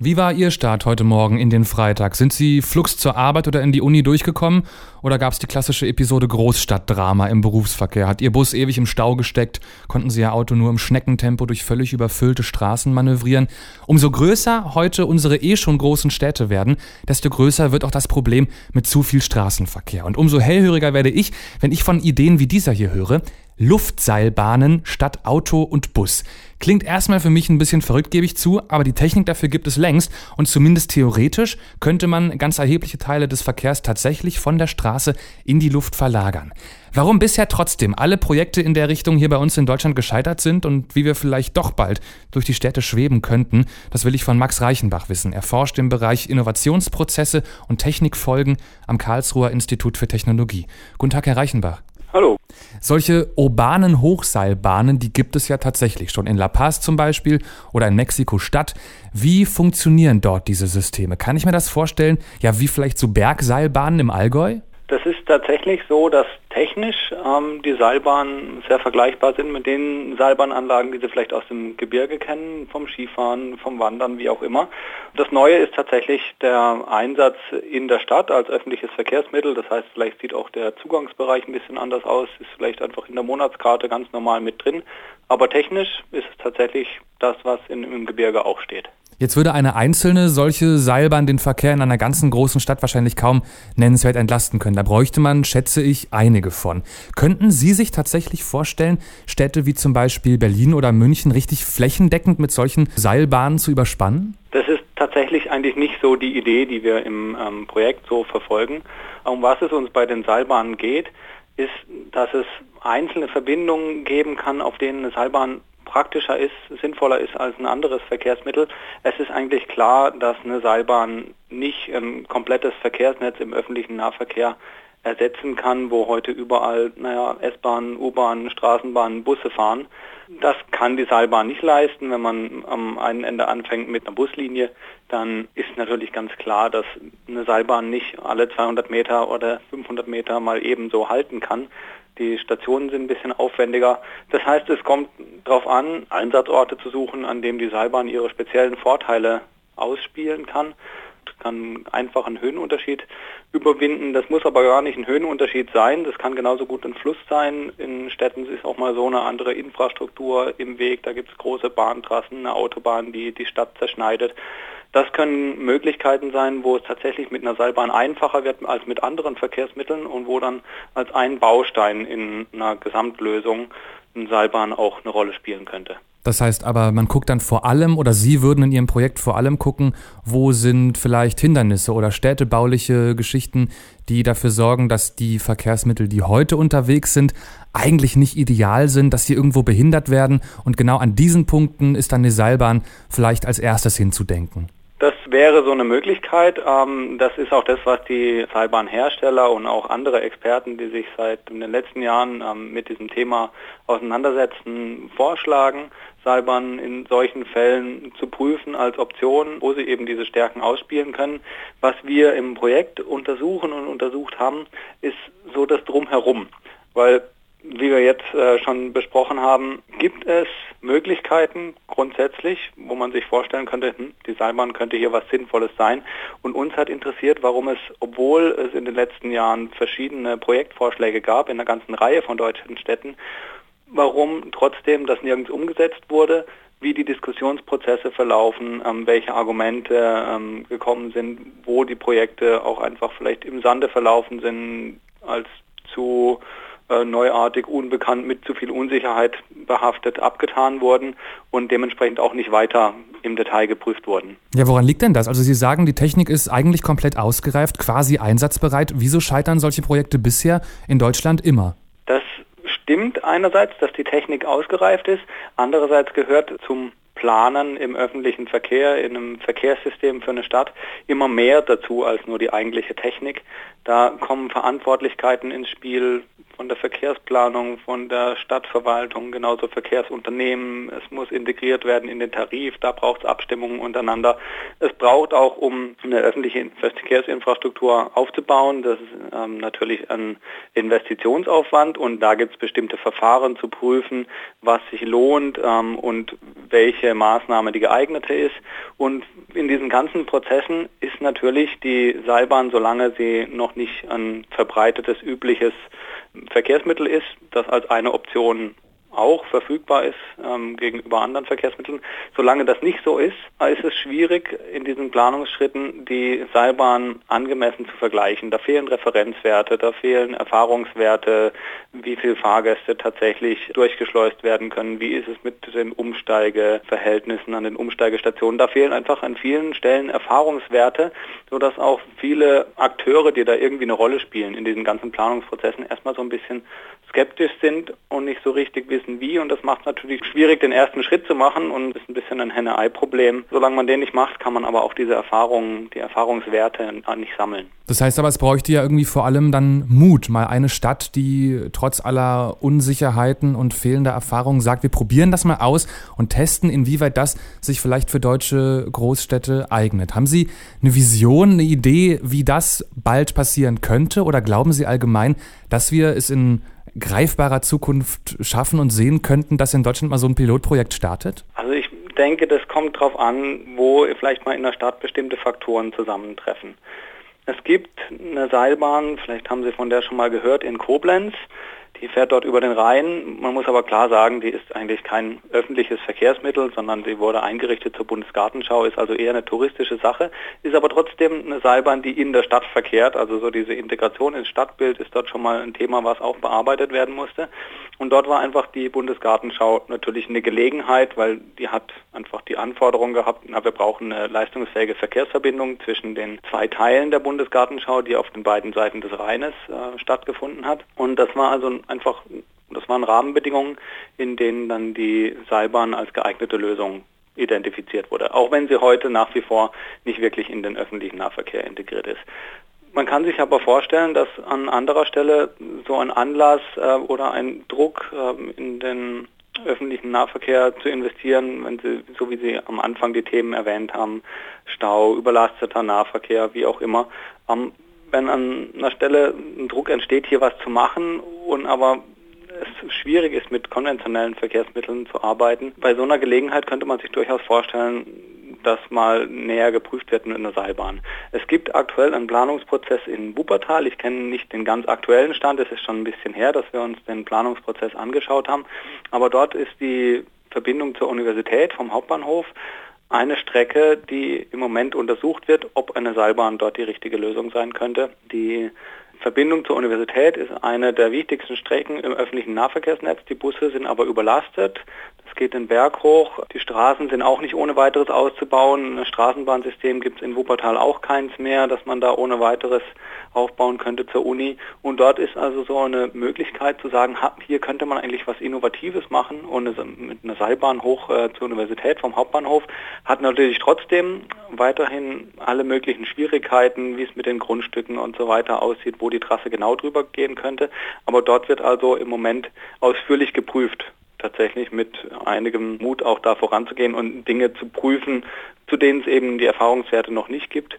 Wie war Ihr Start heute Morgen in den Freitag? Sind Sie flugs zur Arbeit oder in die Uni durchgekommen? Oder gab es die klassische Episode Großstadtdrama im Berufsverkehr? Hat Ihr Bus ewig im Stau gesteckt? Konnten Sie Ihr Auto nur im Schneckentempo durch völlig überfüllte Straßen manövrieren? Umso größer heute unsere eh schon großen Städte werden, desto größer wird auch das Problem mit zu viel Straßenverkehr. Und umso hellhöriger werde ich, wenn ich von Ideen wie dieser hier höre. Luftseilbahnen statt Auto und Bus. Klingt erstmal für mich ein bisschen verrückt, gebe ich zu, aber die Technik dafür gibt es längst und zumindest theoretisch könnte man ganz erhebliche Teile des Verkehrs tatsächlich von der Straße in die Luft verlagern. Warum bisher trotzdem alle Projekte in der Richtung hier bei uns in Deutschland gescheitert sind und wie wir vielleicht doch bald durch die Städte schweben könnten, das will ich von Max Reichenbach wissen. Er forscht im Bereich Innovationsprozesse und Technikfolgen am Karlsruher Institut für Technologie. Guten Tag, Herr Reichenbach. Hallo. Solche urbanen Hochseilbahnen, die gibt es ja tatsächlich schon in La Paz zum Beispiel oder in Mexiko-Stadt. Wie funktionieren dort diese Systeme? Kann ich mir das vorstellen? Ja, wie vielleicht so Bergseilbahnen im Allgäu? Das ist tatsächlich so, dass technisch ähm, die Seilbahnen sehr vergleichbar sind mit den Seilbahnanlagen, die Sie vielleicht aus dem Gebirge kennen, vom Skifahren, vom Wandern, wie auch immer. Das Neue ist tatsächlich der Einsatz in der Stadt als öffentliches Verkehrsmittel. Das heißt, vielleicht sieht auch der Zugangsbereich ein bisschen anders aus, ist vielleicht einfach in der Monatskarte ganz normal mit drin. Aber technisch ist es tatsächlich das, was in, im Gebirge auch steht. Jetzt würde eine einzelne solche Seilbahn den Verkehr in einer ganzen großen Stadt wahrscheinlich kaum nennenswert entlasten können. Da bräuchte man, schätze ich, einige von. Könnten Sie sich tatsächlich vorstellen, Städte wie zum Beispiel Berlin oder München richtig flächendeckend mit solchen Seilbahnen zu überspannen? Das ist tatsächlich eigentlich nicht so die Idee, die wir im ähm, Projekt so verfolgen. Um was es uns bei den Seilbahnen geht, ist, dass es einzelne Verbindungen geben kann, auf denen eine Seilbahn praktischer ist, sinnvoller ist als ein anderes Verkehrsmittel. Es ist eigentlich klar, dass eine Seilbahn nicht ein komplettes Verkehrsnetz im öffentlichen Nahverkehr ersetzen kann, wo heute überall naja, S-Bahnen, U-Bahnen, Straßenbahnen, Busse fahren. Das kann die Seilbahn nicht leisten. Wenn man am einen Ende anfängt mit einer Buslinie, dann ist natürlich ganz klar, dass eine Seilbahn nicht alle 200 Meter oder 500 Meter mal ebenso halten kann. Die Stationen sind ein bisschen aufwendiger. Das heißt, es kommt darauf an, Einsatzorte zu suchen, an denen die Seilbahn ihre speziellen Vorteile ausspielen kann kann einfach einen Höhenunterschied überwinden. Das muss aber gar nicht ein Höhenunterschied sein. Das kann genauso gut ein Fluss sein. In Städten ist auch mal so eine andere Infrastruktur im Weg. Da gibt es große Bahntrassen, eine Autobahn, die die Stadt zerschneidet. Das können Möglichkeiten sein, wo es tatsächlich mit einer Seilbahn einfacher wird als mit anderen Verkehrsmitteln und wo dann als ein Baustein in einer Gesamtlösung eine Seilbahn auch eine Rolle spielen könnte. Das heißt aber, man guckt dann vor allem oder Sie würden in Ihrem Projekt vor allem gucken, wo sind vielleicht Hindernisse oder städtebauliche Geschichten, die dafür sorgen, dass die Verkehrsmittel, die heute unterwegs sind, eigentlich nicht ideal sind, dass sie irgendwo behindert werden. Und genau an diesen Punkten ist dann die Seilbahn vielleicht als erstes hinzudenken. Das wäre so eine Möglichkeit. Ähm, das ist auch das, was die Seilbahnhersteller und auch andere Experten, die sich seit den letzten Jahren ähm, mit diesem Thema auseinandersetzen, vorschlagen, Seilbahnen in solchen Fällen zu prüfen als Option, wo sie eben diese Stärken ausspielen können. Was wir im Projekt untersuchen und untersucht haben, ist so das Drumherum. Weil wie wir jetzt äh, schon besprochen haben, gibt es Möglichkeiten grundsätzlich, wo man sich vorstellen könnte, hm, die Seilbahn könnte hier was Sinnvolles sein. Und uns hat interessiert, warum es, obwohl es in den letzten Jahren verschiedene Projektvorschläge gab in einer ganzen Reihe von deutschen Städten, warum trotzdem das nirgends umgesetzt wurde, wie die Diskussionsprozesse verlaufen, ähm, welche Argumente ähm, gekommen sind, wo die Projekte auch einfach vielleicht im Sande verlaufen sind als zu äh, neuartig, unbekannt, mit zu viel Unsicherheit behaftet abgetan wurden und dementsprechend auch nicht weiter im Detail geprüft wurden. Ja, woran liegt denn das? Also Sie sagen, die Technik ist eigentlich komplett ausgereift, quasi einsatzbereit. Wieso scheitern solche Projekte bisher in Deutschland immer? Das stimmt einerseits, dass die Technik ausgereift ist, andererseits gehört zum Planen im öffentlichen Verkehr, in einem Verkehrssystem für eine Stadt immer mehr dazu als nur die eigentliche Technik. Da kommen Verantwortlichkeiten ins Spiel von der Verkehrsplanung, von der Stadtverwaltung, genauso Verkehrsunternehmen. Es muss integriert werden in den Tarif, da braucht es Abstimmungen untereinander. Es braucht auch, um eine öffentliche Verkehrsinfrastruktur aufzubauen, das ist ähm, natürlich ein Investitionsaufwand und da gibt es bestimmte Verfahren zu prüfen, was sich lohnt ähm, und welche Maßnahme die geeignete ist. Und in diesen ganzen Prozessen ist natürlich die Seilbahn, solange sie noch nicht ein verbreitetes, übliches Verkehrsmittel ist, das als eine Option auch verfügbar ist ähm, gegenüber anderen Verkehrsmitteln. Solange das nicht so ist, ist es schwierig, in diesen Planungsschritten die Seilbahn angemessen zu vergleichen. Da fehlen Referenzwerte, da fehlen Erfahrungswerte, wie viele Fahrgäste tatsächlich durchgeschleust werden können, wie ist es mit den Umsteigeverhältnissen an den Umsteigestationen. Da fehlen einfach an vielen Stellen Erfahrungswerte, sodass auch viele Akteure, die da irgendwie eine Rolle spielen in diesen ganzen Planungsprozessen, erstmal so ein bisschen skeptisch sind und nicht so richtig wissen wie. Und das macht natürlich schwierig, den ersten Schritt zu machen und ist ein bisschen ein Henne-Ei-Problem. Solange man den nicht macht, kann man aber auch diese Erfahrungen, die Erfahrungswerte nicht sammeln. Das heißt aber, es bräuchte ja irgendwie vor allem dann Mut. Mal eine Stadt, die trotz aller Unsicherheiten und fehlender Erfahrungen sagt, wir probieren das mal aus und testen, inwieweit das sich vielleicht für deutsche Großstädte eignet. Haben Sie eine Vision, eine Idee, wie das bald passieren könnte? Oder glauben Sie allgemein, dass wir es in greifbarer Zukunft schaffen und sehen könnten, dass in Deutschland mal so ein Pilotprojekt startet? Also ich denke, das kommt darauf an, wo vielleicht mal in der Stadt bestimmte Faktoren zusammentreffen. Es gibt eine Seilbahn, vielleicht haben Sie von der schon mal gehört, in Koblenz. Die fährt dort über den Rhein. Man muss aber klar sagen, die ist eigentlich kein öffentliches Verkehrsmittel, sondern sie wurde eingerichtet zur Bundesgartenschau, ist also eher eine touristische Sache, ist aber trotzdem eine Seilbahn, die in der Stadt verkehrt. Also so diese Integration ins Stadtbild ist dort schon mal ein Thema, was auch bearbeitet werden musste. Und dort war einfach die Bundesgartenschau natürlich eine Gelegenheit, weil die hat einfach die Anforderung gehabt, na, wir brauchen eine leistungsfähige Verkehrsverbindung zwischen den zwei Teilen der Bundesgartenschau, die auf den beiden Seiten des Rheines äh, stattgefunden hat. Und das war also einfach, das waren Rahmenbedingungen, in denen dann die Seilbahn als geeignete Lösung identifiziert wurde, auch wenn sie heute nach wie vor nicht wirklich in den öffentlichen Nahverkehr integriert ist. Man kann sich aber vorstellen, dass an anderer Stelle so ein Anlass äh, oder ein Druck äh, in den öffentlichen Nahverkehr zu investieren, wenn Sie, so wie Sie am Anfang die Themen erwähnt haben, Stau, überlasteter Nahverkehr, wie auch immer, ähm, wenn an einer Stelle ein Druck entsteht, hier was zu machen und aber es schwierig ist, mit konventionellen Verkehrsmitteln zu arbeiten, bei so einer Gelegenheit könnte man sich durchaus vorstellen, dass mal näher geprüft wird mit einer Seilbahn. Es gibt aktuell einen Planungsprozess in Wuppertal. Ich kenne nicht den ganz aktuellen Stand, es ist schon ein bisschen her, dass wir uns den Planungsprozess angeschaut haben. Aber dort ist die Verbindung zur Universität vom Hauptbahnhof eine Strecke, die im Moment untersucht wird, ob eine Seilbahn dort die richtige Lösung sein könnte. Die Verbindung zur Universität ist eine der wichtigsten Strecken im öffentlichen Nahverkehrsnetz. Die Busse sind aber überlastet. Es geht den Berg hoch. Die Straßen sind auch nicht ohne weiteres auszubauen. Ein Straßenbahnsystem gibt es in Wuppertal auch keins mehr, dass man da ohne weiteres aufbauen könnte zur Uni. Und dort ist also so eine Möglichkeit zu sagen, hier könnte man eigentlich was Innovatives machen und mit einer Seilbahn hoch äh, zur Universität vom Hauptbahnhof hat natürlich trotzdem weiterhin alle möglichen Schwierigkeiten, wie es mit den Grundstücken und so weiter aussieht, wo die Trasse genau drüber gehen könnte. Aber dort wird also im Moment ausführlich geprüft tatsächlich mit einigem Mut auch da voranzugehen und Dinge zu prüfen, zu denen es eben die Erfahrungswerte noch nicht gibt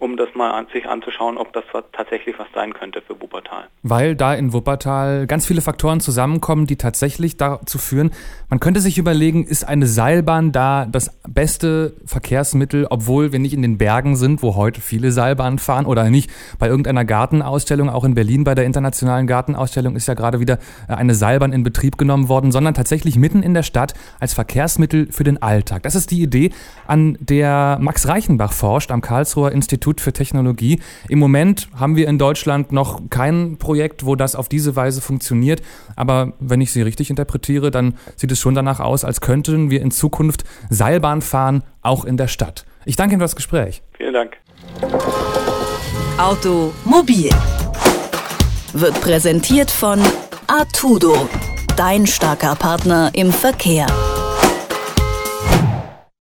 um das mal an sich anzuschauen, ob das tatsächlich was sein könnte für Wuppertal. Weil da in Wuppertal ganz viele Faktoren zusammenkommen, die tatsächlich dazu führen, man könnte sich überlegen, ist eine Seilbahn da das beste Verkehrsmittel, obwohl wir nicht in den Bergen sind, wo heute viele Seilbahnen fahren oder nicht bei irgendeiner Gartenausstellung, auch in Berlin bei der internationalen Gartenausstellung ist ja gerade wieder äh, eine Seilbahn in Betrieb genommen worden, sondern tatsächlich mitten in der Stadt als Verkehrsmittel für den Alltag. Das ist die Idee, an der Max Reichenbach forscht am Karlsruher Institut Institut für Technologie. Im Moment haben wir in Deutschland noch kein Projekt, wo das auf diese Weise funktioniert. Aber wenn ich Sie richtig interpretiere, dann sieht es schon danach aus, als könnten wir in Zukunft Seilbahn fahren, auch in der Stadt. Ich danke Ihnen für das Gespräch. Vielen Dank. Automobil wird präsentiert von Artudo, dein starker Partner im Verkehr.